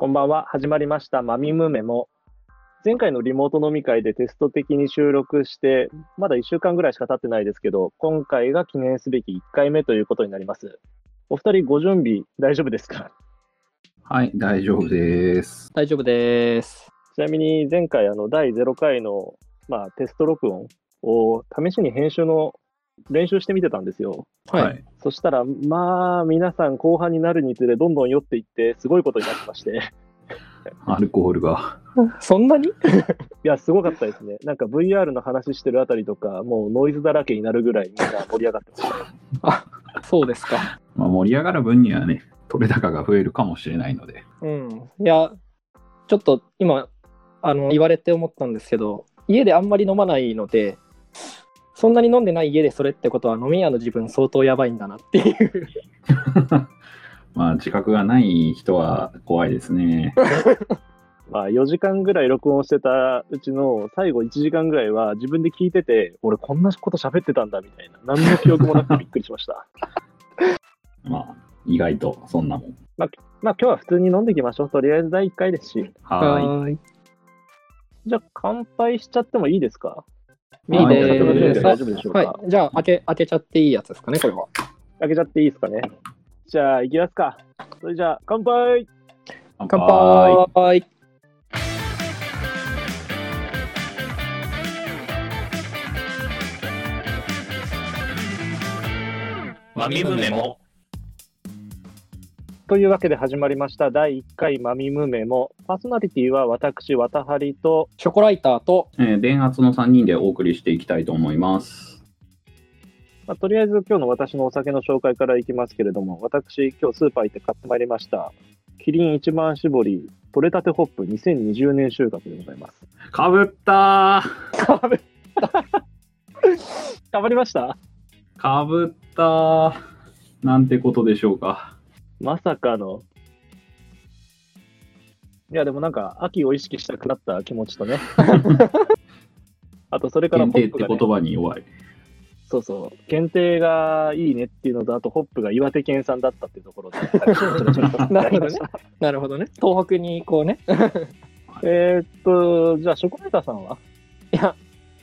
こんばんは。始まりました。マミムメモ。前回のリモート飲み会でテスト的に収録して、まだ1週間ぐらいしか経ってないですけど、今回が記念すべき1回目ということになります。お二人ご準備大丈夫ですか？はい、大丈夫です。大丈夫です。ちなみに前回あの第0回の、まあ、テスト録音を試しに編集の練習してみてたんですよ。はい。そしたら、まあ、皆さん後半になるにつれどんどん酔っていって、すごいことになってまして。アルコールが。そんなに？いや、すごかったですね。なんか VR の話してるあたりとか、もうノイズだらけになるぐらいみんな盛り上がってました。そうですか。まあ、盛り上がる分にはね、取れ高が増えるかもしれないので。うん。いや、ちょっと今、あの、言われて思ったんですけど、家であんまり飲まないので、そんなに飲んでない家でそれってことは飲み屋の自分相当やばいんだなっていう。まあ、自覚がない人は怖いですね。まあ、4時間ぐらい録音してたうちの最後1時間ぐらいは自分で聞いてて、俺こんなこと喋ってたんだみたいな、何の記憶もなくてびっくりしました。まあ、意外とそんなもん。まあ今日は普通に飲んでいきましょう。とりあえず第1回ですし。はーい。じゃあ乾杯しちゃってもいいですか？いいはいです。大丈夫でしょうか、はい。じゃあ、開け、開けちゃっていいやつですかね、これは。開けちゃっていいですかね？じゃあ、いきますか。それじゃあ、乾杯い。乾杯。マミムメモ。というわけで始まりました第1回マミムメモ。パーソナリティは私、わたはりと、ショコライターと、えー電圧の3人でお送りしていきたいと思います。まあ、とりあえず今日の私のお酒の紹介からいきますけれども、私、今日スーパー行って買ってまいりました。キリン一番搾り、取れたてホップ2020年収穫でございます。かぶったーかぶった。かぶりましたかぶったーなんてことでしょうか。まさかの。いや、でもなんか、秋を意識したくなった気持ちとね。あと、それから限ホップが、ね、定って言葉に弱い。そうそう、検定がいいねっていうのと、あと、ホップが岩手県産だったっていうところで。なるほどね。なるほどね。東北にこうね。えーっと、じゃあ、ショコライターさんは？いや、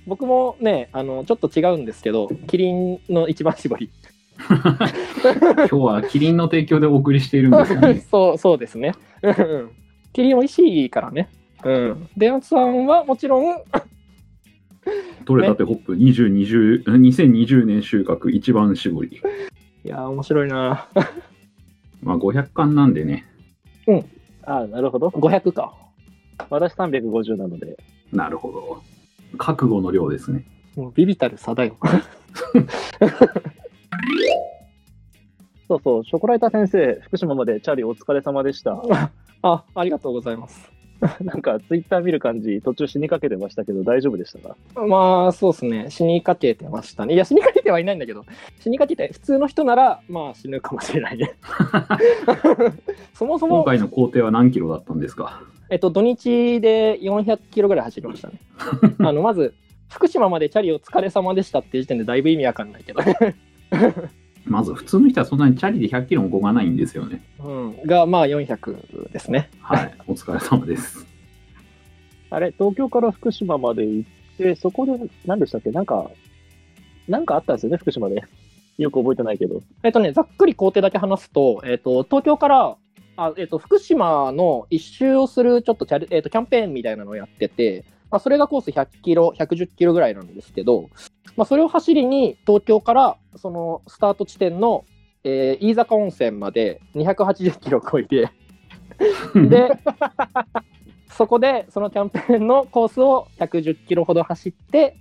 僕もね、あの、ちょっと違うんですけど、キリンの一番搾り。今日はキリンの提供でお送りしているんですよね。そう、そうですね。うんキリン美味しいからね。うん。電圧さんはもちろん、取れたてホップ2020 2020年収穫一番搾り。いやー、面白いな。まあ500巻なんでね。ああ、なるほど。500か。私350なので。なるほど。覚悟の量ですね。もうビビたる差だよ。そうそう、ショコライター先生、福島までチャリお疲れ様でした。あ、ありがとうございます。なんか、ツイッター見る感じ、途中死にかけてましたけど、大丈夫でしたか？まあ、そうですね。死にかけてましたね。いや、死にかけてはいないんだけど、死にかけて、普通の人なら、まあ、死ぬかもしれないね。そもそも、今回の工程は何キロだったんですか？えっと、土日で400キロぐらい走りましたね。あの、まず、福島までチャリお疲れ様でしたっていう時点でだいぶ意味わかんないけど、まず普通の人はそんなにチャリで100キロもこがないんですよね。うん、が、まあ400ですね。はい。お疲れ様です。あれ、東京から福島まで行って、そこで、何でしたっけ？なんか、なんかあったんですよね、福島で。よく覚えてないけど。えっとね、ざっくり工程だけ話すと、えっと、東京から、あえっと、福島の一周をするちょっとチャリ、えっと、キャンペーンみたいなのをやってて、まあ、それがコース100キロ、110キロぐらいなんですけど、まあ、それを走りに東京からそのスタート地点の、えー飯坂温泉まで280キロ超えて、で、そこでそのキャンペーンのコースを110キロほど走って、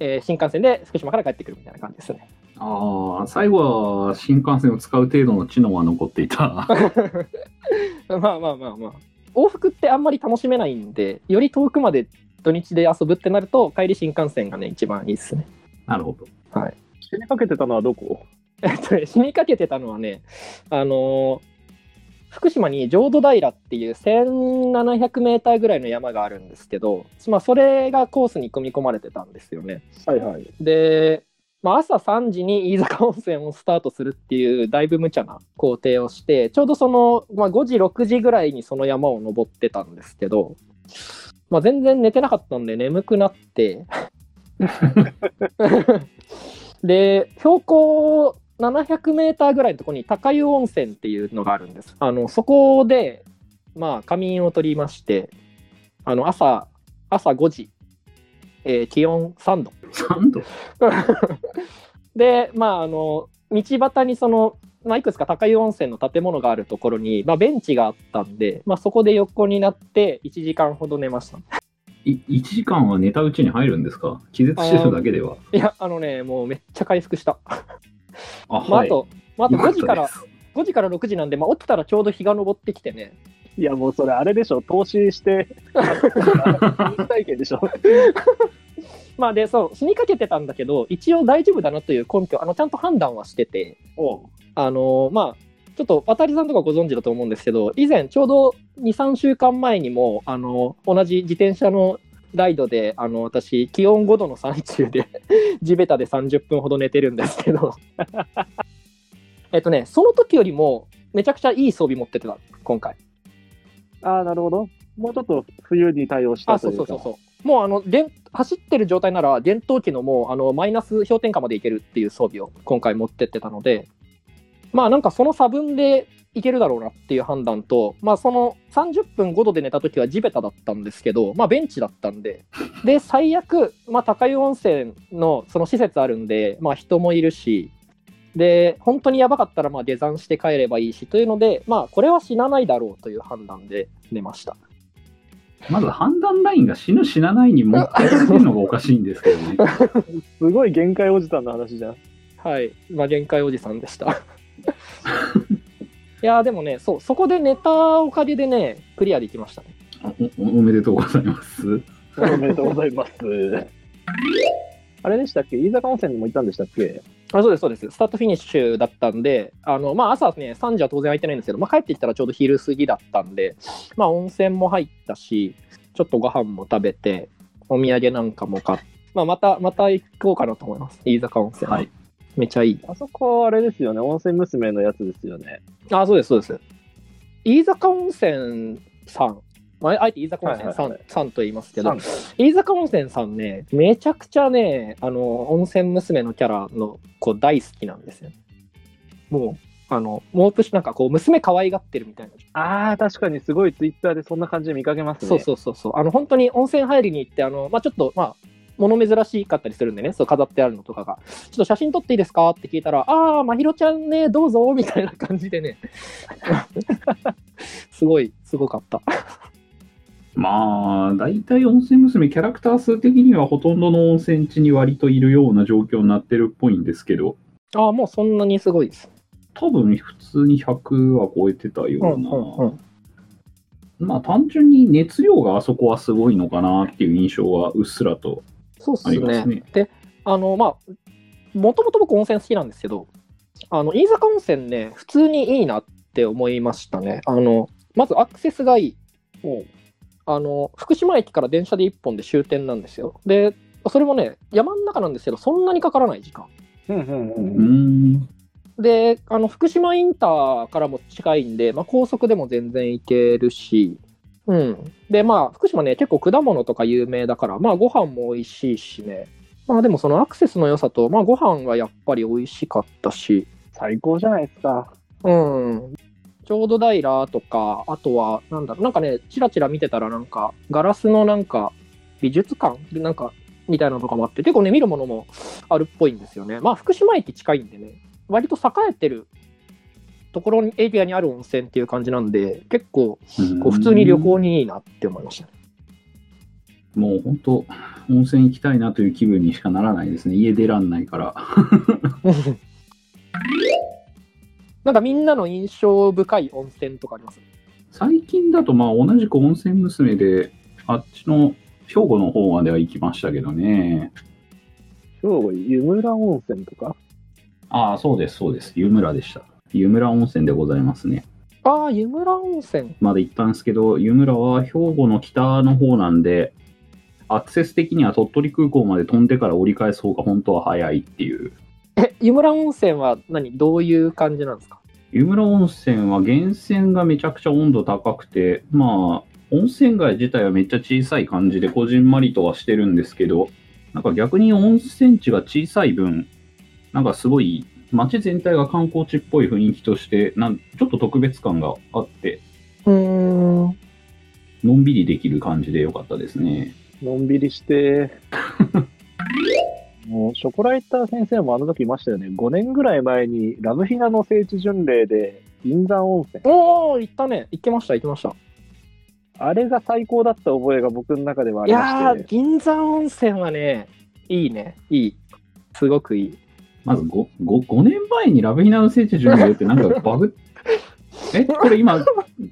えー新幹線で福島から帰ってくるみたいな感じですね。ああ、最後は新幹線を使う程度の知能は残っていた。まあまあまあまあ。往復ってあんまり楽しめないんで、より遠くまで土日で遊ぶってなると、帰り新幹線がね、一番いいですね。なるほど。死にかけてたのはどこ？えっとね、死にかけてたのはね、あのー福島に浄土平っていう1700メーターぐらいの山があるんですけど、まあ、それがコースに組み込まれてたんですよね。はいはい。で、まあ、朝3時に飯坂温泉をスタートするっていうだいぶ無茶な工程をしてちょうどその、まあ、5時6時ぐらいにその山を登ってたんですけど、まあ、全然寝てなかったんで眠くなって。で標高700メーターぐらいのところに高湯温泉っていうのがあるんです。あのそこでまあ仮眠を取りましてあの朝朝5時、えー気温3度。3度？で、まあ、あの、道端にその、まあ、いくつか高湯温泉の建物があるところに、まあ、ベンチがあったんで、まあ、そこで横になって1時間ほど寝ました。い ?1 時間は寝たうちに入るんですか？気絶してるだけでは。いや、あのね、もうめっちゃ回復した。あ、まあ、はい。あと、まあ、あと5時からよっ、たです5時から6時なんで、まあ、起きたらちょうど日が昇ってきてね。いや、もうそれあれでしょ、投資して、人 体験でしょ。まあ、で、そう、死にかけてたんだけど、一応大丈夫だなという根拠、あの、ちゃんと判断はしてて、おうあのまあ、ちょっと渡りさんとかご存知だと思うんですけど、以前、ちょうど2、3週間前にも、あの同じ自転車のライドで、あの私、気温5度の山中で、地べたで30分ほど寝てるんですけど、えっとね、その時よりも、めちゃくちゃいい装備持っててた、今回。ああ、なるほど。もうちょっと冬に対応したあ、といううか。そそうそうそう。もうあの電走ってる状態なら、電動機のもうあのマイナス氷点下までいけるっていう装備を今回持ってってたので、まあなんかその差分でいけるだろうなっていう判断と、まあその30分5度で寝た時は地べただったんですけど、まあベンチだったんで、で、最悪、まあ高湯温泉のその施設あるんで、まあ人もいるし、で、本当にやばかったらまあ下山して帰ればいいしというので、まあこれは死なないだろうという判断で寝ました。まず判断ラインが死ぬ死なないに持ってかれてるのがおかしいんですけどね。すごい限界おじさんの話じゃん。はい、まあ、限界おじさんでした。いやーでもねそう、そこで寝たおかげでね、クリアできましたね。あおおめでとうございます。おめでとうございます。あれでしたっけ？飯坂温泉にも行ったんでしたっけ？あそうです、そうです。スタートフィニッシュだったんで、あのまあ、朝ね、3時は当然空いてないんですけど、まあ、帰ってきたらちょうど昼過ぎだったんで、まあ、温泉も入ったし、ちょっとご飯も食べて、お土産なんかも買って、まあ、また、また行こうかなと思います。飯坂温泉。はい。めちゃいい。あそこあれですよね。温泉娘のやつですよね。あ、そうです、そうです。飯坂温泉さん、まあ、あえて飯坂温泉さん,、はいはいはいさんと言いますけど飯坂温泉さんね、めちゃくちゃね、あの、温泉娘のキャラの子大好きなんですよ。もう、あの、もうプしなんかこう、娘可愛がってるみたいな。ああ、確かにすごいツイッターでそんな感じで見かけますね。そうそうそうそう。あの、本当に温泉入りに行って、あの、まあちょっと、まあ、物珍しかったりするんでね、そう飾ってあるのとかが、ちょっと写真撮っていいですか？って聞いたら、ああ、まひろちゃんね、どうぞ、みたいな感じでね、すごい、すごかった。まあ、大体温泉娘、キャラクター数的にはほとんどの温泉地に割といるような状況になってるっぽいんですけど、ああ、もうそんなにすごいです。多分普通に100は超えてたようんううな。んうん。まあ単純に熱量があそこはすごいのかなっていう印象はうっすらとそうっすね。すね。で、あの、まあ、もともと僕温泉好きなんですけど、あの、飯坂温泉ね、普通にいいなって思いましたね。あの、まずアクセスがいい。あの、福島駅から電車で1本で終点なんですよ。で、それもね、山の中なんですけど、そんなにかからない時間。うんうんう。うんん。で、あの、福島インターからも近いんで、まあ、高速でも全然行けるし、うん。で、まあ、福島ね、結構果物とか有名だから、まあ、ご飯も美味しいしね。まあ、でもそのアクセスの良さと、まあ、ご飯はやっぱり美味しかったし、最高じゃないですか。うん。ちょうど平とか、あとは、なんだろう、なんかね、チラチラ見てたら、なんか、ガラスのなんか、美術館？でなんか、みたいなのとかもあって、結構ね、見るものもあるっぽいんですよね。まあ、福島駅近いんでね、割と栄えてるところに、エリアにある温泉っていう感じなんで、結構、こう普通に旅行にいいなって思いましたね。もう本当、温泉行きたいなという気分にしかならないですね。家出らんないから。なんかみんなの印象深い温泉とかあります？最近だとまあ同じく温泉娘で、あっちの兵庫の方までは行きましたけどね。兵庫湯村温泉とか？ああ、そうです、そうです。湯村でした。湯村温泉でございますね。ああ、湯村温泉。まで行ったんですけど、湯村は兵庫の北の方なんで、アクセス的には鳥取空港まで飛んでから折り返す方が本当は早いっていう。え、湯村温泉は何？どういう感じなんですか？湯村温泉は源泉がめちゃくちゃ温度高くて、まあ、温泉街自体はめっちゃ小さい感じで、こじんまりとはしてるんですけど、なんか逆に温泉地が小さい分、なんかすごい街全体が観光地っぽい雰囲気として、なんちょっと特別感があって、うーん。のんびりできる感じでよかったですね。のんびりして。もう、ショコライター先生もあの時いましたよね。5年ぐらい前に、ラブヒナの聖地巡礼で、銀山温泉。おー、行ったね。行きました、行きました。あれが最高だった覚えが僕の中ではあいりまやー、して、銀山温泉はね、いいね。いい。すごくいい。まず 5, 5, 5年前にラブヒナの聖地巡礼ってなんかバグ え、これ今、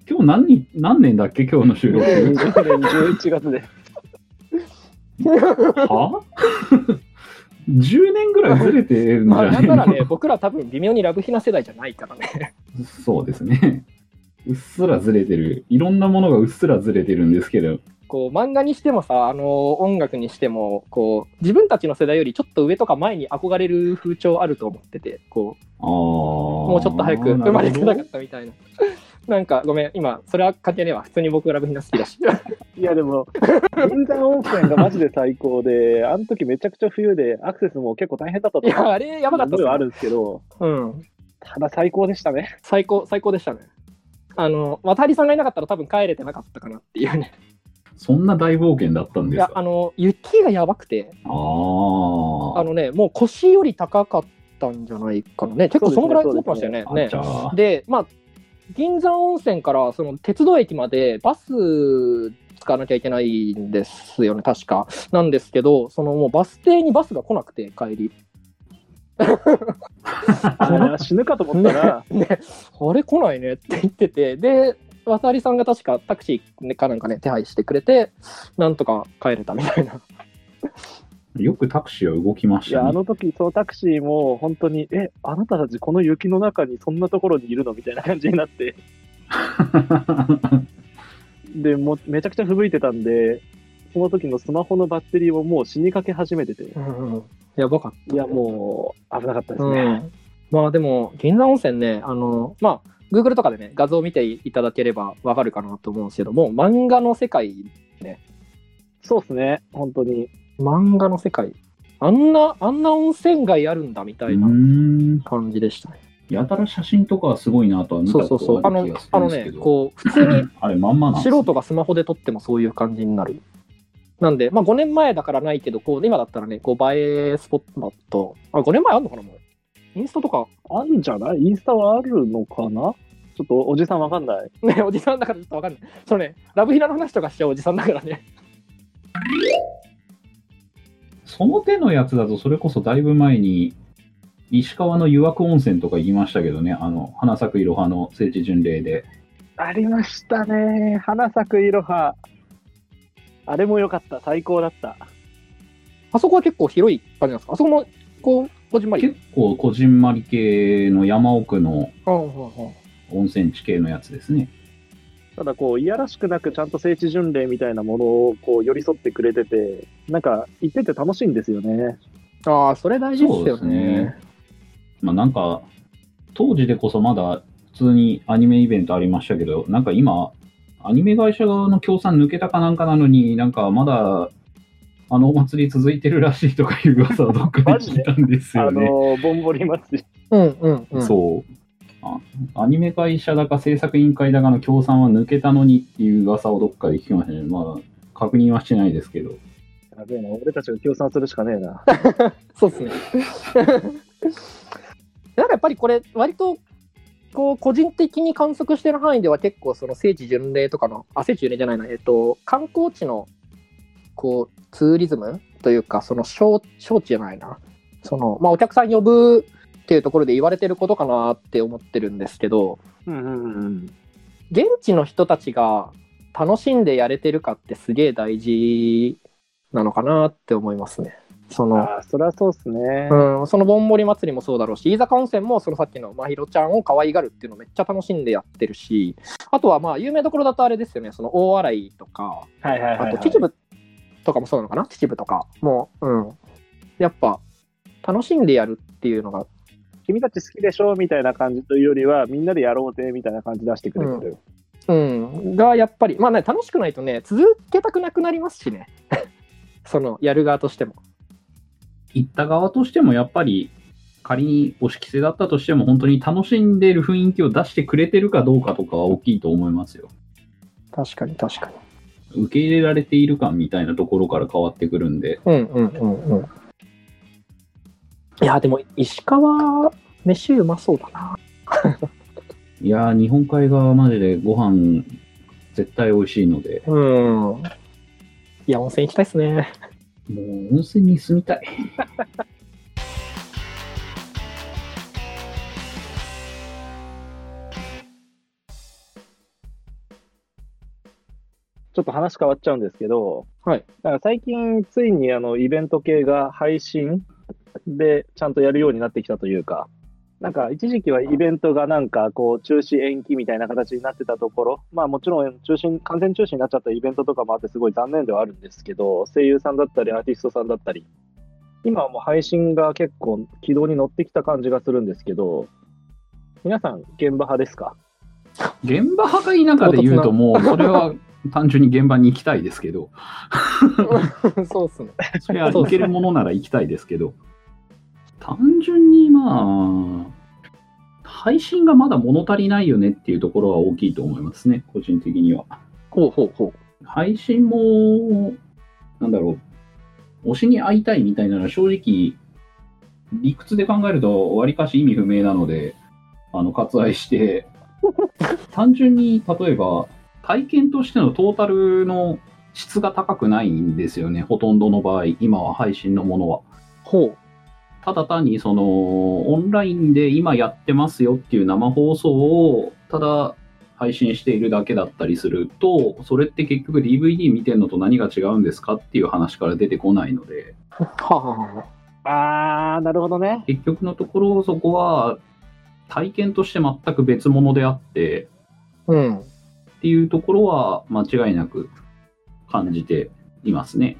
今日何日何年だっけ今日の収録。20年11月で。は ?10 年ぐらいずれてるんじまあ、ゃないの、なんならね、僕ら多分微妙にラブヒナ世代じゃないからね。そうですね。うっすらずれてる。いろんなものがうっすらずれてるんですけど。こう漫画にしてもさ、あの音楽にしてもこう自分たちの世代よりちょっと上とか前に憧れる風潮あると思っててこああ。うももうちょっと早く生まれてなかったみたいな。なんかごめん今それは関係ねえわ。普通に僕ラブヒナ好きだし。いやでも、銀山温泉がマジで最高で、あの時めちゃくちゃ冬でアクセスも結構大変だったといやあれやばかったっあるんですけど、うん。ただ最高でしたね。最高最高でしたね。あの渡りさんがいなかったら多分帰れてなかったかなっていうねそんな大冒険だったんいですか？やあの雪がやばくてあああ。のねもう腰より高かったんじゃないかなね結構そのぐらい積もってましたよねあね。で、まあ、銀山温泉からその鉄道駅までバス使わなきゃいけないんですよね、確か。なんですけど、そのもうバス停にバスが来なくて、帰り。死ぬかと思ったら、ね、あれ来ないねって言ってて、で、渡りさんが確かタクシーかなんかね、手配してくれて、なんとか帰れたみたいな。よくタクシーは動きまいや、あしたね。の時、そのタクシーも本当に、え、あなたたちこの雪の中にそんなところにいるのみたいな感じになって、で、もうめちゃくちゃ吹雪いてたんで、その時のスマホのバッテリーももう死にかけ始めてて、うん、やばかった。いや、もう危なかったですね。うん、まあでも、銀山温泉ね、あの、まあ、Google とかでね、画像を見ていただければわかるかなと思うんですけども、漫画の世界、そうですね、本当に。漫画の世界、あんな、あんな温泉街あるんだみたいうな。感じでしたね。やたら写真とかはすごいなとは見たそうそうそう。あのことある気がす、あのねるんですけ、ど。こう、普通に あれまんまなんですね素人がスマホで撮ってもそういう感じになる。なんで、まあ5年前だからないけど、こう、今だったらね、こう、映えスポット、あ、5年前あんのかな、もう。インスタとか、あるんじゃない？インスタはあるのかな？ちょっとおじさんわかんない。ね、おじさんだからちょっとわかんない。そのね、ラブヒナの話とかしちゃうおじさんだからね。その手のやつだと、それこそだいぶ前に、石川の湯涌温泉とか行きましたけどね、あの、花咲くいろはの聖地巡礼で。ありましたね。花咲くいろは。あれも良かった。最高だった。あそこは結構広い感じなんですか？あそこも、こう、こじんまり。結構、こじんまり系の山奥の温泉地系のやつですね。ただこう、いやらしくなくちゃんと聖地巡礼みたいなものをこう寄り添ってくれてて、なんか行ってて楽しいんですよね。ああ、それ大事ですよそうですねね。まあなんか、当時でこそまだ普通にアニメイベントありましたけど、なんか今、アニメ会社側の協賛抜けたかなんかなのに、なんかまだ、あのお祭り続いてるらしいとかいう噂をどっかで聞いたんですあよね。の、ぼんぼり祭り。うんうんうん。そうあ。アニメ会社だか制作委員会だかの協賛は抜けたのにっていう噂をどっかで聞きましたね。まあ、確認はしてないですけど。やべえな、俺たちが協賛するしかねえな。そうですね。なんかやっぱりこれ、割と、こう、個人的に観測してる範囲では結構、その聖地巡礼とかの、あ、聖地巡礼じゃないな、えっと、観光地の、こう、ツーリズムというか、その、招招致じゃないな。その、まあ、お客さん呼ぶっていうところで言われてることかなって思ってるんですけど、うんうんうん。現地の人たちが楽しんでやれてるかってすげえ大事なのかなって思いますね。その、ああ、そりゃそうっすね。うん、そのぼんぼり祭りもそうだろうし、飯坂温泉もそのさっきのまひろちゃんを可愛がるっていうのをめっちゃ楽しんでやってるし、あとはまあ有名どころだとあれですよね、その大洗とか、はいはいはい、はい。あと秩父、とかもそうなのかな？秩父とかもう、うん。やっぱ、楽しんでやるっていうのが、君たち好きでしょ？みたいな感じというよりは、みんなでやろうぜみたいな感じ出してくれてる。うん、がやっぱり、まあね、楽しくないとね、続けたくなくなりますしね。その、やる側としても。行った側としてもやっぱり仮に押し着せだったとしても本当に楽しんでいる雰囲気を出してくれてるかどうかとかは大きいと思いますよ。確かに確かに。受け入れられている感みたいなところから変わってくるんで。うんうんうんうん。いや、でも、石川、飯うまそうだな。いやー、日本海側マジでご飯絶対美味しいので、うん。いや、温泉行きたいっすね。もう温泉に住みたい。ちょっと話変わっちゃうんですけど、はい。だから最近、ついにあのイベント系が配信でちゃんとやるようになってきたというか、なんか一時期はイベントがなんかこう中止延期みたいな形になってたところ、まあもちろん中止、完全中止になっちゃったイベントとかもあってすごい残念ではあるんですけど、声優さんだったりアーティストさんだったり、今はもう配信が結構軌道に乗ってきた感じがするんですけど、皆さん現場派ですか？現場派が田舎で言うともう、それは単純に現場に行きたいですけど、そうっすね。それは行けるものなら行きたいですけど、単純にまあ、配信がまだ物足りないよねっていうところは大きいと思いますね、個人的には。ほうほうほ配信も、なんだろう、推しに会いたいみたいなのは正直、理屈で考えるとわりかし意味不明なので、あの、割愛して、単純に例えば、体験としてのトータルの質が高くないんですよね、ほとんどの場合、今は配信のものは。う。ほう。ただ単にそのオンラインで今やってますよっていう生放送をただ配信しているだけだったりするとそれって結局 DVD 見てるのと何が違うんですかっていう話から出てこないのであー、なるほどね。結局のところそこは体験として全く別物であってうん。っていうところは間違いなく感じていますね。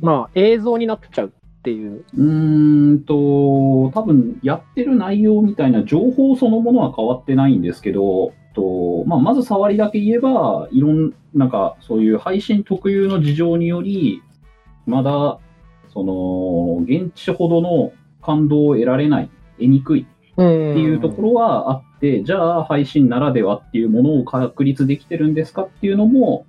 まあ、映像になっちゃうっていう。うーんと、多分やってる内容みたいな情報そのものは変わってないんですけど、とまあ、まず触りだけ言えば、いろんなんかそういう配信特有の事情により、まだその現地ほどの感動を得られない、得にくいうん。っていうところはあって、じゃあ配信ならではっていうものを確立できてるんですかっていうのも、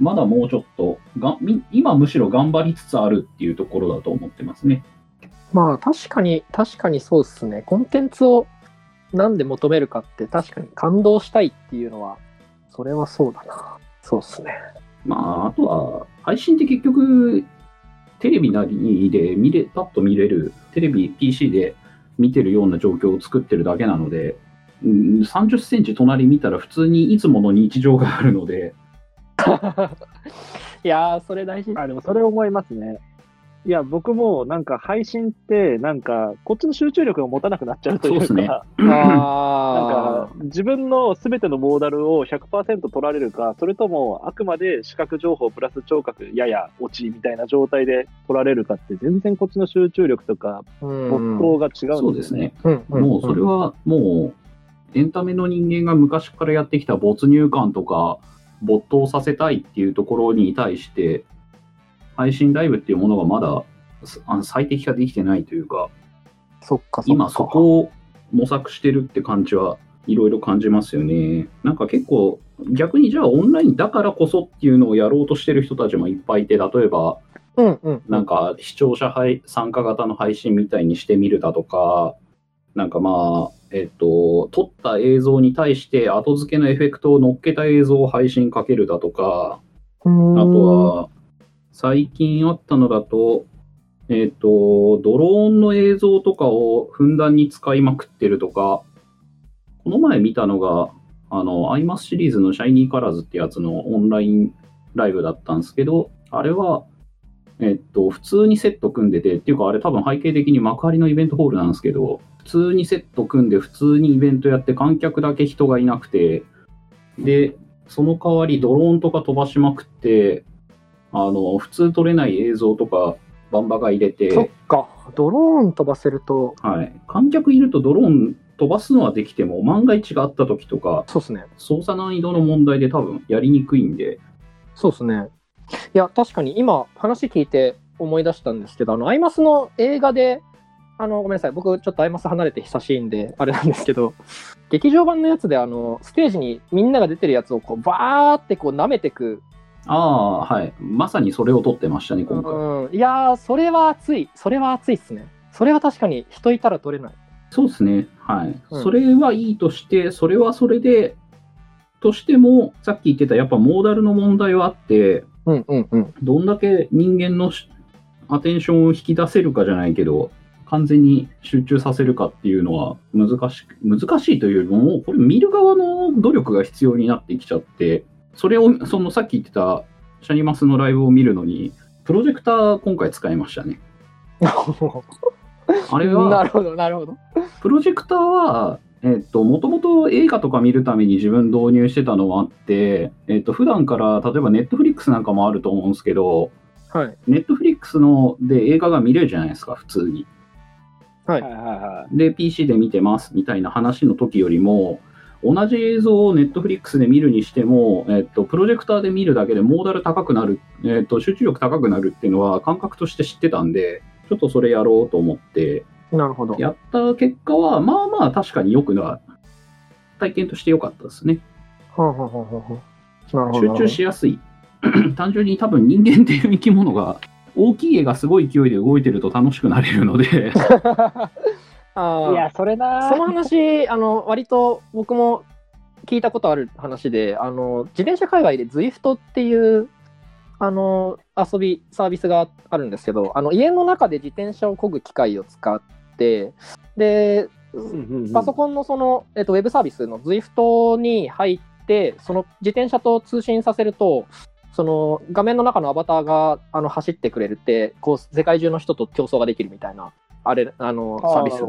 まだもうちょっとがみ、今むしろ頑張りつつあるっていうところだと思ってますね。まあ、確かに、確かにそうっすね。コンテンツをなんで求めるかって、確かに感動したいっていうのは、それはそうだな。そうっすね。まあ、あとは、配信って結局、テレビなりで見れ、パッと見れる、テレビ、PC で見てるような状況を作ってるだけなので、うん30センチ隣見たら普通にいつもの日常があるので、いやー、それ大事。あ、でもそれ思いますね。いや、僕もなんか配信って、なんか、こっちの集中力が持たなくなっちゃうというか、そうですね。なん。あか、自分のすべてのモーダルを100%取られるか、それともあくまで視覚情報プラス聴覚やや落ちみたいな状態で取られるかって、全然こっちの集中力とかー没頭が違そううんですですね。ね。うんうん。もうそれはもう、エンタメの人間が昔からやってきた没入感とか、没頭させたいっていうところに対して、配信ライブっていうものがまだすあの最適化できてないというか、そっか。今そこを模索してるって感じはいろいろ感じますよね。なんか結構逆にじゃあオンラインだからこそっていうのをやろうとしてる人たちもいっぱいいて、例えばうんうん。なんか視聴者配参加型の配信みたいにしてみるだとか、なんかまあ、えっと、撮った映像に対して後付けのエフェクトを乗っけた映像を配信かけるだとか、ああと、は、最近あったのだと、えっ、と、ドローンの映像とかをふんだんに使いまくってるとか、この前見たのが、あの、アイマスシリーズのシャイニーカラーズってやつのオンラインライブだったんですけど、あれは、えっと、普通にセット組んでて、っていうかあれ多分背景的に幕張のイベントホールなんですけど、普通にセット組んで普通にイベントやって観客だけ人がいなくて、で、その代わりドローンとか飛ばしまくって、あの、普通撮れない映像とか、バンバが入れて、そっか。ドローン飛ばせると、はい。観客いるとドローン飛ばすのはできても、万が一があった時とか、そうですね。操作難易度の問題で多分やりにくいんで、そうですね。いや、確かに今、話聞いて思い出したんですけど、あの、アイマスの映画で、あの、ごめんなさい。僕、ちょっとアイマス離れて久しいんで、あれなんですけど、劇場版のやつで、あの、ステージにみんなが出てるやつを、こう、バーってこう、舐めてく。ああ、はい。まさにそれを撮ってましたね、今回。うん。いやー、それは熱い。それは熱いっすね。それは確かに人いたら撮れない。そうですね。はい。うんそれはいいとして、それはそれで、としても、さっき言ってたやっぱモーダルの問題はあって、うんうんうん。どんだけ人間のしアテンションを引き出せるかじゃないけど、完全に集中させるかっていうのは難しく、難しいというよりも、もうこれ見る側の努力が必要になってきちゃって、それを、そのさっき言ってたシャニマスのライブを見るのに、プロジェクター今回使いましたね。あれなは、るほど、なるほど。プロジェクターは、えっと、もともと映画とか見るために自分導入してたのもあって、えっと、普段から、例えばネットフリックスなんかもあると思うんですけど、はい。ネットフリックスので映画が見れるじゃないですか、普通に。はいはいはいはで、PC で見てますみたいな話の時よりも、同じ映像をネットフリックスで見るにしても、えっと、プロジェクターで見るだけでモーダル高くなる、えっと、集中力高くなるっていうのは感覚として知ってたんで、ちょっとそれやろうと思って、なるほど。やった結果は、まあまあ確かに良くな、体験として良かったですね。はんはんはんはんはんなるほど。集中しやすい。単純に多分人間っていう生き物が、大きい絵がすごい勢いで動いてると楽しくなれるので、あい。いや、それなその話、あの、割と僕も聞いたことある話で、あの、自転車界隈で ZWIFT っていう、あの、遊び、サービスがあるんですけど、あの、家の中で自転車を漕ぐ機械を使って、で、パソコンのその、えっと、ウェブサービスの ZWIFT に入って、その自転車と通信させると、その画面の中のアバターがあの走ってくれるって、こう世界中の人と競争ができるみたいな、あれ、あの、サービス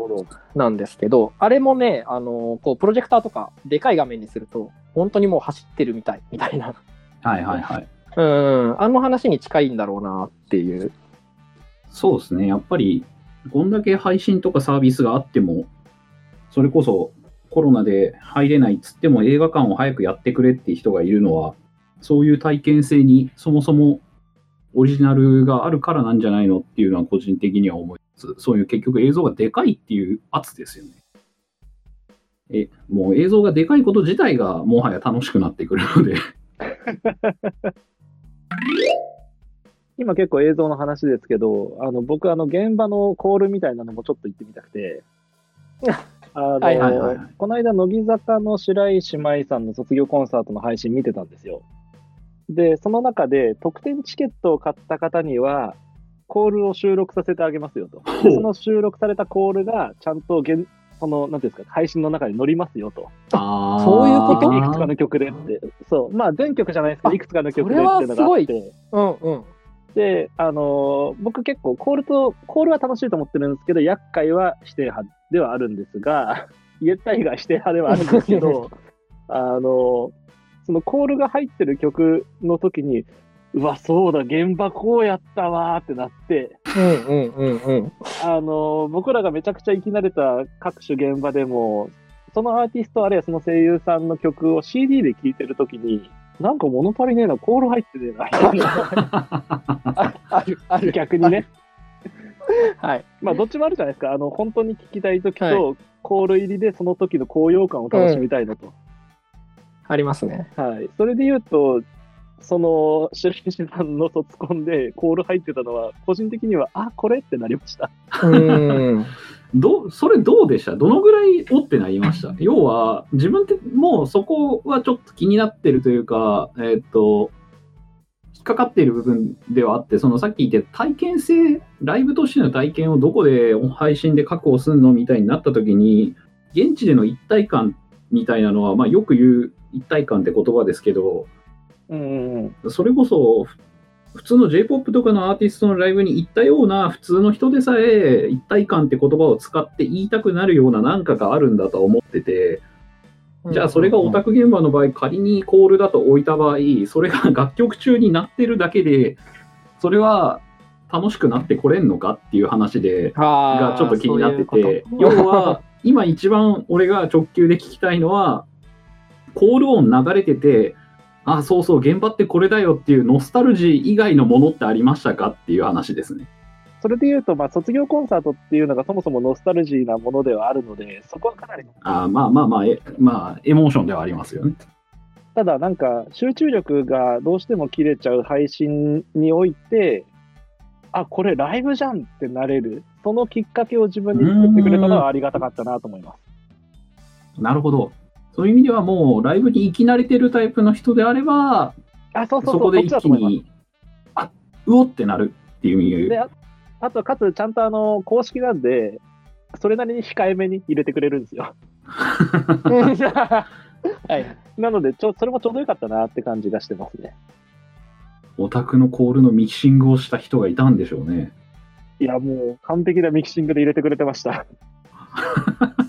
なんですけど、あれもね、あの、こう、プロジェクターとか、でかい画面にすると、本当にもう走ってるみたい、みたいな。はいはいはい。うん、あの話に近いんだろうなっていう。そうですね。やっぱり、こんだけ配信とかサービスがあっても、それこそコロナで入れないっつっても映画館を早くやってくれっていう人がいるのは、そういう体験性にそもそもオリジナルがあるからなんじゃないのっていうのは個人的には思いそういう結局映像がでかいっていう圧ですよね。え、もう映像がでかいこと自体がもはや楽しくなってくるので。今結構映像の話ですけど、あの僕、あの現場のコールみたいなのもちょっと行ってみたくて、あのはいはいはいはいこの間、乃木坂の白石麻衣さんの卒業コンサートの配信見てたんですよ。で、その中で特典チケットを買った方には、コールを収録させてあげますよと。でその収録されたコールが、ちゃんと現その、なんていうんですか、配信の中に乗りますよと。あーそういうこと？いくつかの曲でって。そう。まあ、全曲じゃないですけど、あいくつかの曲でっていうのがあそれはすごいって。うんうん。で、あのー僕結構コールと、コールは楽しいと思ってるんですけど、厄介は否定派ではあるんですが、イエッタイが否定派ではあるんですけど、あのーそのコールが入ってる曲の時に、うわ、そうだ、現場こうやったわーってなって、うんうんうんうん。あのー僕らがめちゃくちゃ生き慣れた各種現場でも、そのアーティストあるいはその声優さんの曲を CD で聴いてる時に、なんか物足りねえな、コール入ってねえな、あ あるある。逆にね。はい。まあ、どっちもあるじゃないですか。あの、本当に聞きたいときはと、コール入りでその時の高揚感を楽しみたいのと。ありますね。はい。それで言うと、その、白石さんの卒コンでコール入ってたのは、個人的には、あ、これってなりました。うん。どそれどうでした？どのぐらいおってなりました？要は、自分ってもうそこはちょっと気になってるというか、えーっと、引っかかっている部分ではあって、そのさっき言って体験性、ライブとしての体験をどこで配信で確保するのみたいになった時に、現地での一体感みたいなのは、まあよく言う一体感って言葉ですけど、うん。それこそ、ふ普通の J-POP とかのアーティストのライブに行ったような普通の人でさえ一体感って言葉を使って言いたくなるようななんかがあるんだとは思ってて、じゃあそれがオタク現場の場合、仮にコールだと置いた場合、それが楽曲中になってるだけで、それは楽しくなってこれんのかっていう話で、がちょっと気になってて、要は、今一番俺が直球で聞きたいのは、コール音流れてて、あ、そうそう、現場ってこれだよっていうノスタルジー以外のものってありましたかっていう話ですね。それで言うと、まあ、卒業コンサートっていうのがそもそもノスタルジーなものではあるので、そこはかなり。あまあまあまあ、えまあ、エモーションではありますよね。ただ、なんか、集中力がどうしても切れちゃう配信において、あ、これライブじゃんってなれる、そのきっかけを自分に作ってくれたのはありがたかったなと思います。なるほど。そういう意味ではもう、ライブに行き慣れてるタイプの人であれば、あ、そうそうそう、そこで一気に、あうおってなるっていう意味で、ああと、かつ、ちゃんとあの、公式なんで、それなりに控えめに入れてくれるんですよ。はい。なので、ちょ、それもちょうどよかったなって感じがしてますね。オタクのコールのミキシングをした人がいたんでしょうね。いや、もう、完璧なミキシングで入れてくれてました。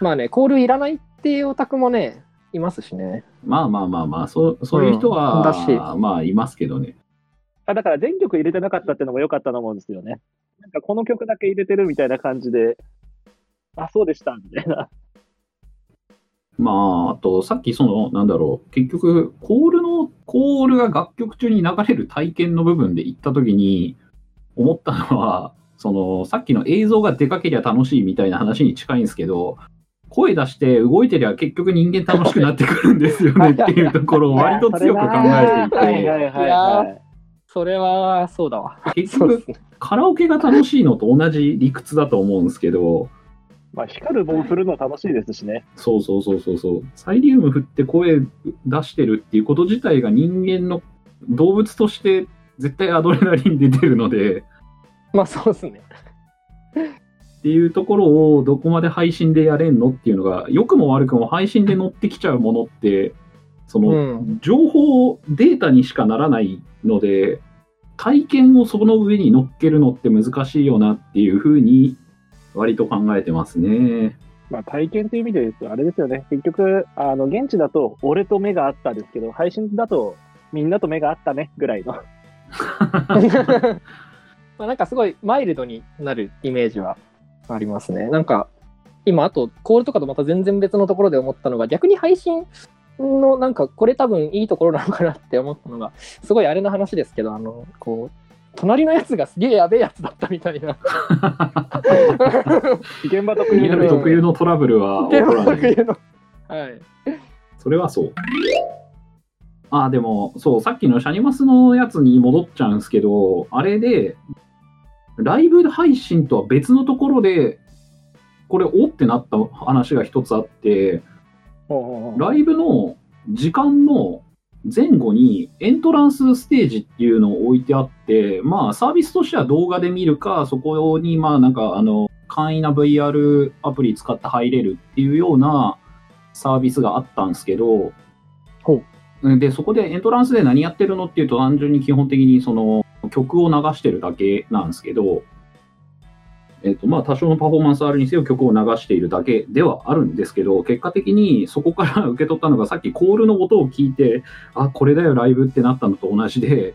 まあね、コールいらないっていうオタクもね、いますしね。まあまあまあまあ、そうそういう人は、うんだしまあいますけどね。あだから、全曲入れてなかったっていうのも良かったと思うんですよね。なんか、この曲だけ入れてるみたいな感じで、あ、そうでした、みたいな。まあ、あと、さっきその、なんだろう、結局、コールの、コールが楽曲中に流れる体験の部分で行った時に、思ったのは、その、さっきの映像がでかけりゃ楽しいみたいな話に近いんですけど、声出して動いてりゃ結局人間楽しくなってくるんですよね っていうところを割と強く考えていはいて、はいはいはい。それは、そうだわ。結局。カラオケが楽しいのと同じ理屈だと思うんですけど、まあ、光る棒振るの楽しいですしね。そうそうそうそうそう。サイリウム振って声出してるっていうこと自体が人間の動物として絶対アドレナリン出てるので、まあそうですね。っていうところをどこまで配信でやれんのっていうのが、良くも悪くも配信で乗ってきちゃうものって、その、うん。情報、データにしかならないので、体験をその上に乗っけるのって難しいよなっていうふうに、割と考えてますね。まあ、体験という意味で言うと、あれですよね。結局、あの、現地だと、俺と目があったですけど、配信だと、みんなと目があったね、ぐらいの。まあなんかすごいマイルドになるイメージはありますね。なんか、今、あと、コールとかとまた全然別のところで思ったのが、逆に配信の、なんか、これ多分いいところなのかなって思ったのが、すごいあれの話ですけど、あの、こう、隣のやつがすげえやべえやつだったみたいな。現場特有の。特有のトラブルは 起こらない。の。はい。それはそう。ああ、でも、そう、さっきのシャニマスのやつに戻っちゃうんですけど、あれで、ライブ配信とは別のところで、これ、おってなった話が一つあって、ライブの時間の前後にエントランスステージっていうのを置いてあって、まあサービスとしては動画で見るか、そこにまあなんかあの簡易な VR アプリ使って入れるっていうようなサービスがあったんですけどほ、で、そこでエントランスで何やってるのっていうと単純に基本的にその曲を流してるだけなんですけど、えっとまあ、多少のパフォーマンスあるにせよ曲を流しているだけではあるんですけど、結果的にそこから 受け取ったのがさっきコールの音を聞いて、あ、これだよライブってなったのと同じで、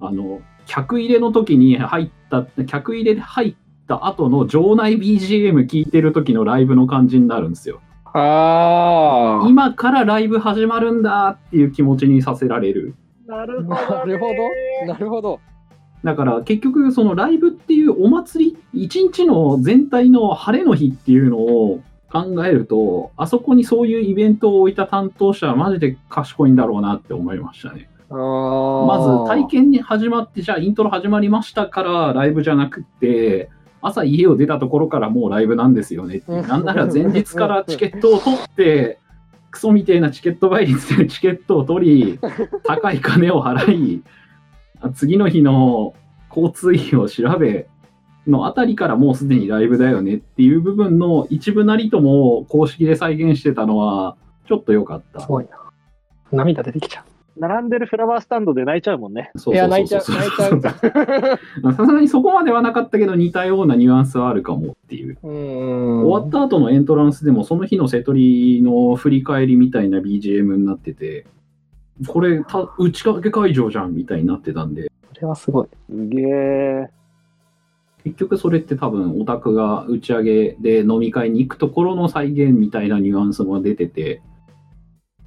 あの、客入れの時に入った、客入れで入った後の場内 BGM 聞いてる時のライブの感じになるんですよ。ああ。今からライブ始まるんだっていう気持ちにさせられる。なるほど、ね。なるほど。なるほど。だから結局そのライブっていうお祭り、一日の全体の晴れの日っていうのを考えると、あそこにそういうイベントを置いた担当者はマジで賢いんだろうなって思いましたね。まず体験に始まって、じゃあイントロ始まりましたからライブじゃなくって、朝家を出たところからもうライブなんですよねって。なんなら前日からチケットを取って、クソみたいなチケット倍率でチケットを取り、高い金を払い、次の日の交通費を調べ、のあたりからもうすでにライブだよねっていう部分の一部なりとも公式で再現してたのは、ちょっと良かったす。ごいな。涙出てきちゃ並んでるフラワースタンドで泣いちゃうもんね。そういや、泣いちゃう、泣いちゃう。さすがにそこまではなかったけど似たようなニュアンスはあるかもっていう。うん。終わった後のエントランスでもその日の瀬取りの振り返りみたいな BGM になってて、これた打ち掛け会場じゃんみたいになってたんで、これはすごい。すげえ。結局それって多分オタクが打ち上げで飲み会に行くところの再現みたいなニュアンスも出てて、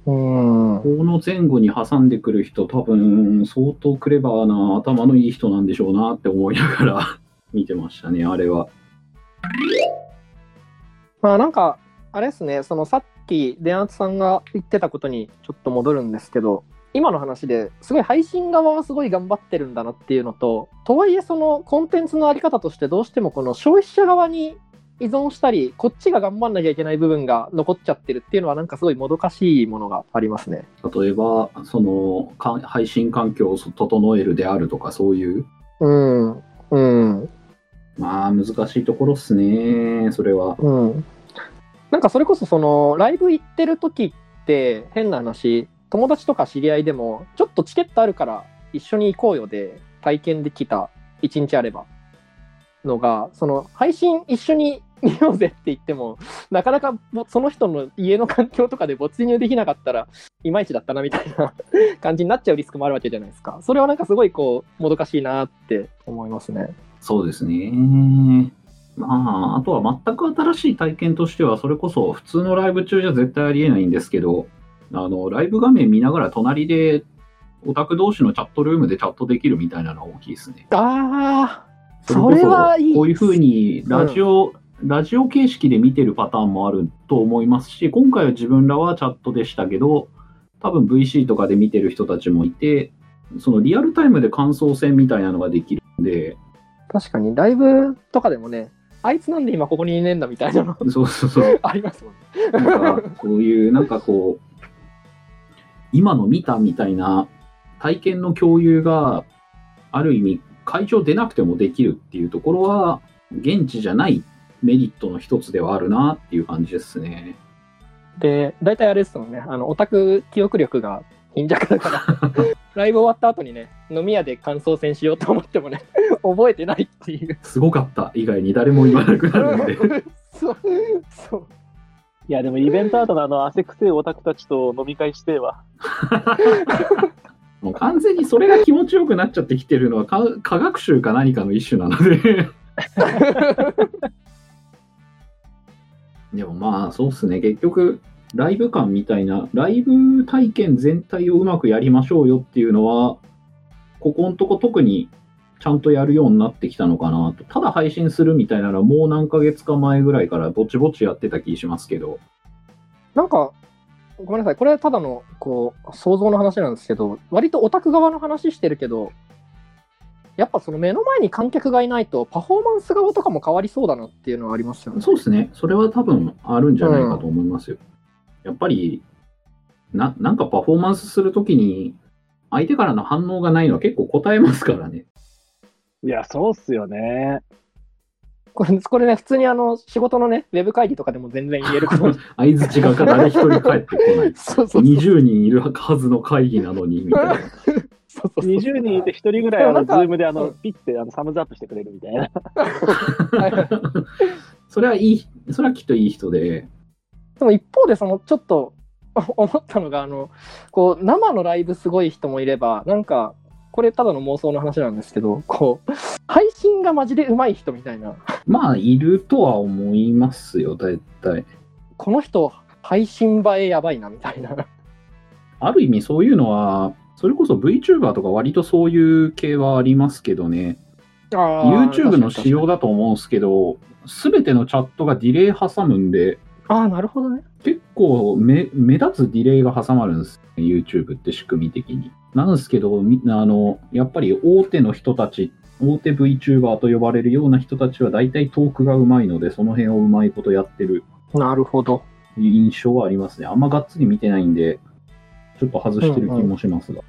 うん。この前後に挟んでくる人多分相当クレバーな頭のいい人なんでしょうなって思いながら 見てましたね、あれは。まあなんか、あれですね、そのさっき、電圧さんが言ってたことにちょっと戻るんですけど、今の話ですごい配信側はすごい頑張ってるんだなっていうのと、とはいえそのコンテンツのあり方としてどうしてもこの消費者側に依存したり、こっちが頑張んなきゃいけない部分が残っちゃってるっていうのはなんかすごいもどかしいものがありますね。例えば、そのか配信環境を整えるであるとか、そういう、うん。うん。まあ難しいところっすね、それは。うん。なんかそれこそそのライブ行ってる時って変な話友達とか知り合いでもちょっとチケットあるから一緒に行こうよで体験できた一日あれば。のがその配信一緒に見ようぜって言ってもなかなかその人の家の環境とかで没入できなかったらいまいちだったなみたいな 感じになっちゃうリスクもあるわけじゃないですか。それはなんかすごいこうもどかしいなって思いますね。そうですね。まあ、あとは全く新しい体験としては、それこそ普通のライブ中じゃ絶対ありえないんですけど、あの、ライブ画面見ながら隣でオタク同士のチャットルームでチャットできるみたいなのは大きいですね。ああそれはいいこういうふうにラジオ、ラジオ形式で見てるパターンもあると思いますし、今回は自分らはチャットでしたけど、多分 VC とかで見てる人たちもいて、そのリアルタイムで感想戦みたいなのができるんで、確かにライブとかでもね、あいつなんで今ここにいねえんだみたいなのそうそうそう。ありますもんね。なんか、こういう、なんかこう、今の見たみたいな体験の共有が、ある意味、会場出なくてもできるっていうところは、現地じゃないメリットの一つではあるなっていう感じですね。で、大体あれですもんね、あのオタク記憶力が貧弱だから、ライブ終わった後にね、飲み屋で感想戦しようと思ってもね、覚えてないっていう。すごかった以外に誰も言わなくなるんで。そう、そう。いや、でもイベント後のあの汗くせえオタクたちと飲み会してえわ。もう完全にそれが気持ちよくなっちゃってきてるのはか科学習か何かの一種なので。でもまあそうっすね結局ライブ感みたいなライブ体験全体をうまくやりましょうよっていうのはここのとこ特にちゃんとやるようになってきたのかなとただ配信するみたいなのはもう何ヶ月か前ぐらいからぼちぼちやってた気しますけどなんか、ごめんなさい、これはただのこう想像の話なんですけど、割とオタク側の話してるけど、やっぱその目の前に観客がいないと、パフォーマンス側とかも変わりそうだなっていうのはありますよね。そうですね。それは多分あるんじゃないかと思いますよ。やっぱり、な、なんかパフォーマンスするときに、相手からの反応がないのは結構堪えますからね。いや、そうっすよね。これこれね、普通にあの仕事のね、ウェブ会議とかでも全然言えること。相づちが誰一人返ってこない。そうそうそう。20人いるはずの会議なのに、みたいな。そうそうそう20人いて1人ぐらい、あの、ズームで、あの、うんピッて、あの、サムズアップしてくれるみたいな。それはいい、それはきっといい人で、でも一方で、そのちょっと 思ったのが、あの、こう、生のライブすごい人もいれば、なんか、これただの妄想の話なんですけど、こう、配信がマジで上手い人みたいな、まあ、いるとは思いますよ、大体。この人、配信映えやばいなみたいな。ある意味そういうのは、それこそ VTuber とか割とそういう系はありますけどね。YouTube の仕様だと思うんですけど、すべてのチャットがディレイ挟むんで、ああ、なるほどね。結構目目立つディレイが挟まるんです、YouTube って仕組み的に。なんですけど、みあのやっぱり大手の人たち、大手 VTuber と呼ばれるような人たちは大体トークがうまいので、その辺をうまいことやってるなるほど。印象はありますね。あんまがっつり見てないんで、ちょっと外してる気もしますが。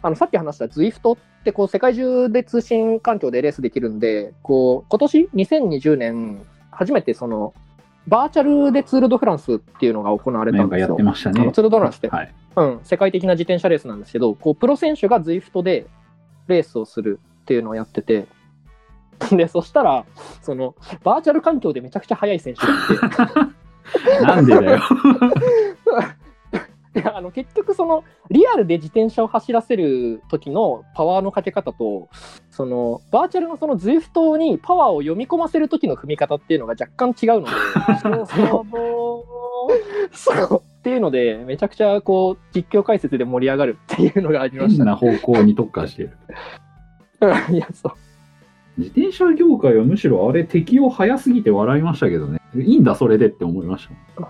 あのさっき話した ZWIFT ってこう世界中で通信環境でレースできるんで、こう今年2020年、初めてそのバーチャルでツール・ド・フランスっていうのが行われたなんですよ。てましたねあの。ツール・ド・フランスってはい。うん、世界的な自転車レースなんですけど、こうプロ選手が ZWIFT でレースをするっていうのをやってて、で、そしたら、その、バーチャル環境でめちゃくちゃ速い選手がいて、なんでだよ。いやあの結局そのリアルで自転車を走らせる時のパワーのかけ方とそのバーチャルのその ZWIFT にパワーを読み込ませる時の踏み方っていうのが若干違うので そうっていうのでめちゃくちゃこう実況解説で盛り上がるっていうのがありました、変な方向に特化してる。いやそう自転車業界はむしろあれ適用早すぎて笑いましたけどね。いいんだ、それでって思いました。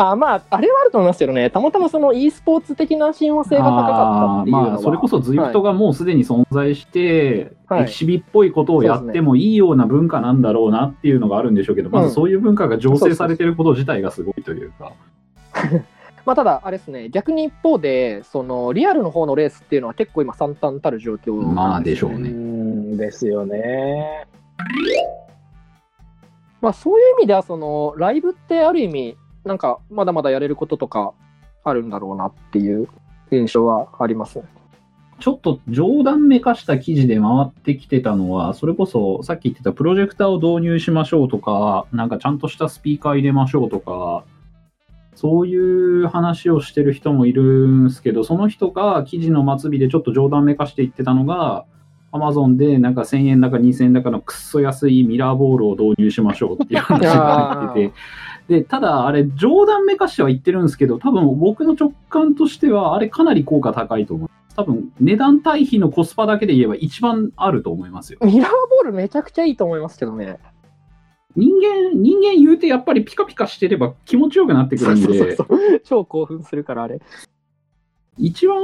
あまああれはあると思いますけどね。たまたまその e スポーツ的な親和性が高かったっていうまあ、それこそ ZWIFT がもうすでに存在して、はい。エキシビっぽいことをやってもいいような文化なんだろうなっていうのがあるんでしょうけど、まずそういう文化が醸成されてること自体がすごいというか。まあ、ただ、あれですね、逆に一方で、そのリアルの方のレースっていうのは結構今、惨憺たる状況なんですよまあでしょううね。んですよね。まあ、そういう意味では、そのライブってある意味、なんかまだまだやれることとかあるんだろうなっていう印象はあります。ちょっと冗談めかした記事で回ってきてたのは、それこそさっき言ってたプロジェクターを導入しましょうとか、なんかちゃんとしたスピーカー入れましょうとか、そういう話をしてる人もいるんですけど、その人が記事の末尾でちょっと冗談めかして言ってたのが、アマゾンでなんか1000円だか2000円だかのくっそ安いミラーボールを導入しましょうっていう話が入ってて、で、ただあれ冗談めかしては言ってるんですけど、多分僕の直感としてはあれかなり効果高いと思う。多分値段対比のコスパだけで言えば一番あると思いますよ。ミラーボールめちゃくちゃいいと思いますけどね。人間、人間言うてやっぱりピカピカしてれば気持ちよくなってくるんで、そうそうそう超興奮するから、あれ。一番、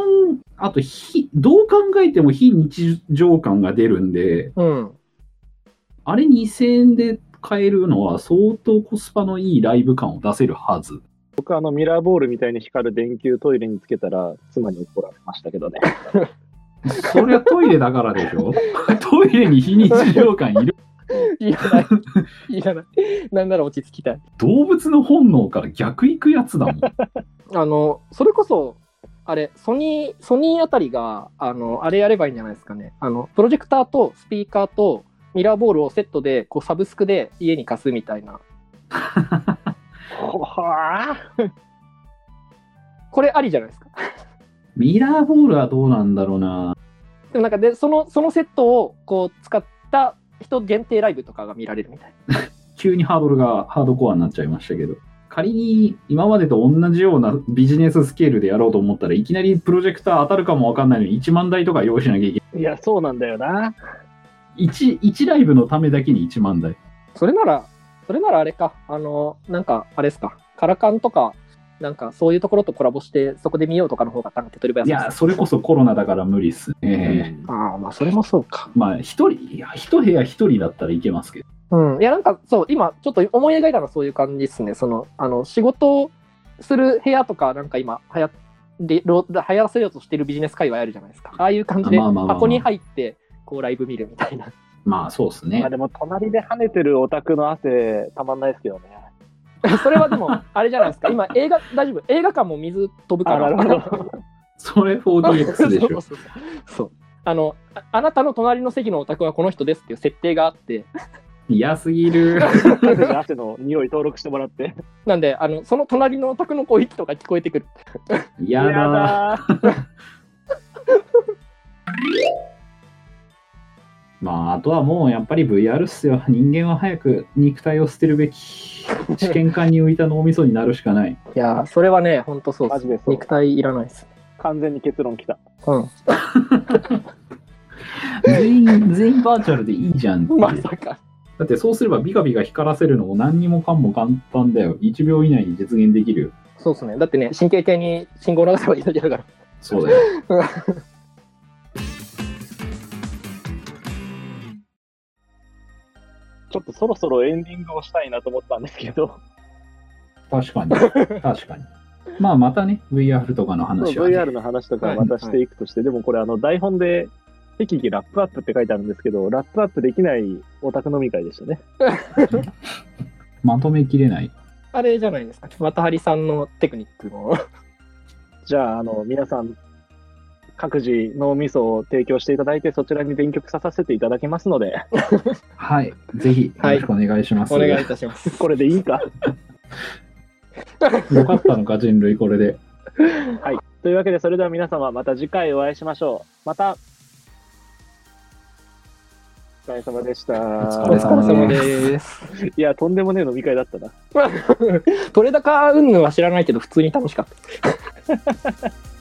あと非、どう考えても非日常感が出るんで、うん。あれ2000円で買えるのは相当コスパのいいライブ感を出せるはず。僕あのミラーボールみたいに光る電球トイレにつけたら妻に怒られましたけどね。それはトイレだからでしょ トイレに非日常感いる。いらない。いらない。なんなら落ち着きたい。動物の本能から逆行くやつだもん。あの、それこそ、あれ、ソニー、ソニーあたりが、あの、あれやればいいんじゃないですかね。あの、プロジェクターとスピーカーとミラーボールをセットで、こう、サブスクで家に貸すみたいな。はこれありじゃないですか。ミラーボールはどうなんだろうな。でもなんかで、その、そのセットを、こう、使った人限定ライブとかが見られるみたい 急にハードルがハードコアになっちゃいましたけど。仮に今までと同じようなビジネススケールでやろうと思ったらいきなりプロジェクター当たるかもわかんないのに1万台とか用意しなきゃいけない。いや、そうなんだよな。1, 1ライブのためだけに1万台。それなら、それならあれか、あの、なんか、あれですか、カラカンとか、なんかそういうところとコラボして、そこで見ようとかの方がなんか手取り早いや、それこそコロナだから無理っすね。ああ、まあそれもそうか。まあ、一人、いや、一部屋一人だったらいけますけど。うん。いや、なんかそう、今、ちょっと思い描いたのはそういう感じですね。その、あの、仕事する部屋とか、なんか今、はやでろ流行らせようとしてるビジネス界隈あるじゃないですか。ああいう感じで、箱に入って、こう、ライブ見るみたいな。まあ、そうですねまあ。でも隣で跳ねてるオタクの汗たまんないですけどね。それはでも、あれじゃないですか。今、映画、大丈夫？映画館も水飛ぶかあ、ら。なるほど。それ 4DX でしょ。そうそうそうそうあのああなたの隣の席のお宅はこの人ですっていう設定があって嫌すぎる。汗の匂い登録してもらって。なんであのその隣のお宅の声息とか聞こえてくる嫌だ。だ。まあ、あとはもうやっぱり VR っすよ。人間は早く肉体を捨てるべき。試験管に浮いた脳みそになるしかない。いやーそれはねほんとそうですマジでそう肉体いらないです完全に結論きた。うん 全員、全員バーチャルでいいじゃんって まさかだってそうすればビカビカ光らせるのも何にもかんも簡単だよ。1秒以内に実現できるよ。そうですねだってね神経系に信号流せばいいだけだからそうだよ。ちょっとそろそろエンディングをしたいなと思ったんですけど、確かに。確かに。まあまたね、VR とかの話は、ね。VR の話とかはまたしていくとして、でもこれあの台本で適宜ラップアップって書いてあるんですけど、ラップアップできないオタク飲み会でしたね。まとめきれない。あれじゃないですか渡張さんのテクニックのじゃあ、あの、皆さん、各自脳みそを提供していただいて、そちらに電極ささせていただきますので、はい。ぜひ、よろしくお願いします。お願いいたします。これでいいか。よかったのか、人類、これで。というわけで、それでは皆様、また次回お会いしましょう。また。お疲れ様でした。お疲おれ様ですです。いや、とんでもねえ飲み会だったな。取れ高云々は知らないけど、普通に楽しかった。